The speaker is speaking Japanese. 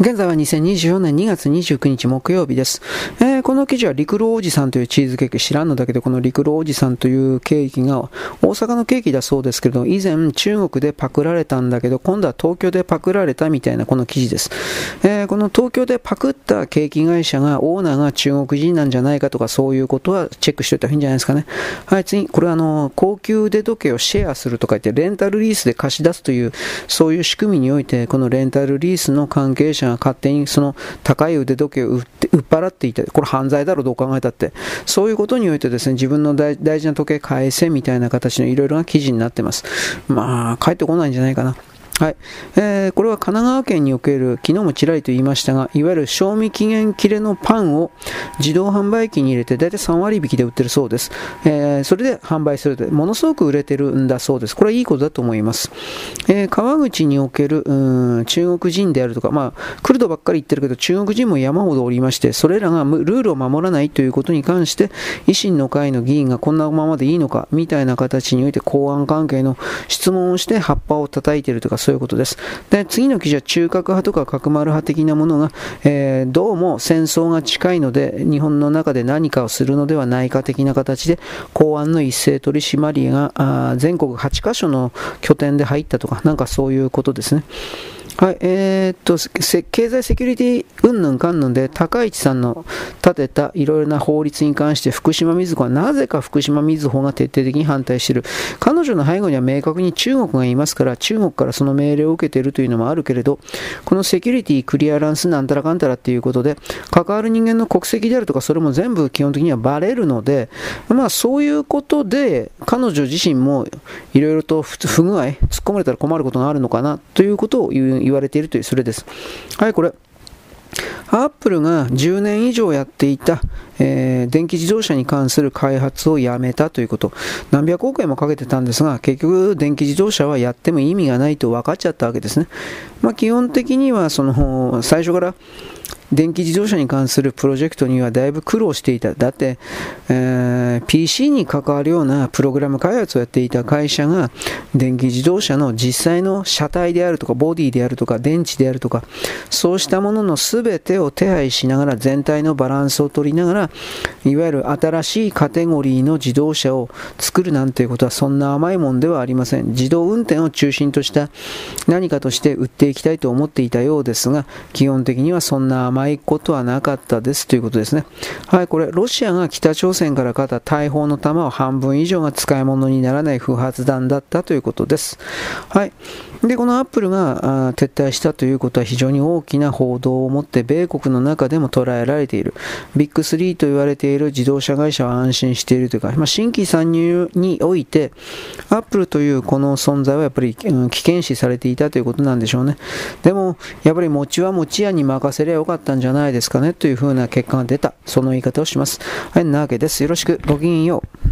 現在は2024年2月29日木曜日です。えー、この記事は陸路おじさんというチーズケーキ知らんのだけど、この陸路おじさんというケーキが大阪のケーキだそうですけれど、以前中国でパクられたんだけど、今度は東京でパクられたみたいなこの記事です。えー、この東京でパクったケーキ会社が、オーナーが中国人なんじゃないかとか、そういうことはチェックしておいた方がいいんじゃないですかね。はい、次、これはあの、高級腕時計をシェアするとか言って、レンタルリースで貸し出すという、そういう仕組みにおいて、このレンタルリースの関係者が勝手にその高い腕時計を売って売っ払っていて、これ犯罪だろう、どう考えたって。そういうことにおいてですね、自分の大事な時計返せみたいな形のいろいろな記事になってます。まあ、帰ってこないんじゃないかな。はいえー、これは神奈川県における、昨日もちらりと言いましたが、いわゆる賞味期限切れのパンを自動販売機に入れて、大体3割引きで売ってるそうです。えー、それで販売すると、ものすごく売れてるんだそうです。これはいいことだと思います。えー、川口におけるう中国人であるとか、まあ、クルドばっかり言ってるけど、中国人も山ほどおりまして、それらがルールを守らないということに関して、維新の会の議員がこんなままでいいのか、みたいな形において公安関係の質問をして葉っぱを叩いてるとか、そういうことです。で、次の記事は中核派とか角丸派的なものが、えー、どうも戦争が近いので、日本の中で何かをするのではないか的な形で、公安の一斉取締まりがあ全国8カ所の拠点で入ったとか、なんかそういうことですね。はい、えー、っと、経済セキュリティうんぬんかんぬんで、高市さんの立てたいろいろな法律に関して、福島みずほはなぜか福島みずほが徹底的に反対している。彼女の背後には明確に中国がいますから、中国からその命令を受けているというのもあるけれど、このセキュリティクリアランスなんたらかんたらっていうことで、関わる人間の国籍であるとか、それも全部基本的にはバレるので、まあそういうことで、彼女自身もいろいろと不具合、突っ込まれたら困ることがあるのかなということを言う言われているという、それです。はい、これ。アップルが10年以上やっていた、えー、電気自動車に関する開発をやめたということ。何百億円もかけてたんですが、結局電気自動車はやっても意味がないと分かっちゃったわけですね。まあ、基本的にはその最初から電気自動車に関するプロジェクトにはだいぶ苦労していた。だって、えー、PC に関わるようなプログラム開発をやっていた会社が電気自動車の実際の車体であるとかボディであるとか電池であるとかそうしたものの全てを手配しながら全体のバランスを取りながらいわゆる新しいカテゴリーの自動車を作るなんていうことはそんな甘いもんではありません。自動運転を中心とした何かとして売っていきたいと思っていたようですが基本的にはそんな甘い甘いことはなかったですということですね。はい、これ、ロシアが北朝鮮から買った大砲の弾を半分以上が使い物にならない不発弾だったということです。はい。で、このアップルが撤退したということは非常に大きな報道を持って米国の中でも捉えられている。ビッグ3と言われている自動車会社は安心しているというか、まあ、新規参入において、アップルというこの存在はやっぱり、危険視されていたということなんでしょうね。でも、やっぱり餅は餅屋に任せればよかったんじゃないですかねというふうな結果が出た。その言い方をします。はい、なわけです。よろしく。ごきげんよう。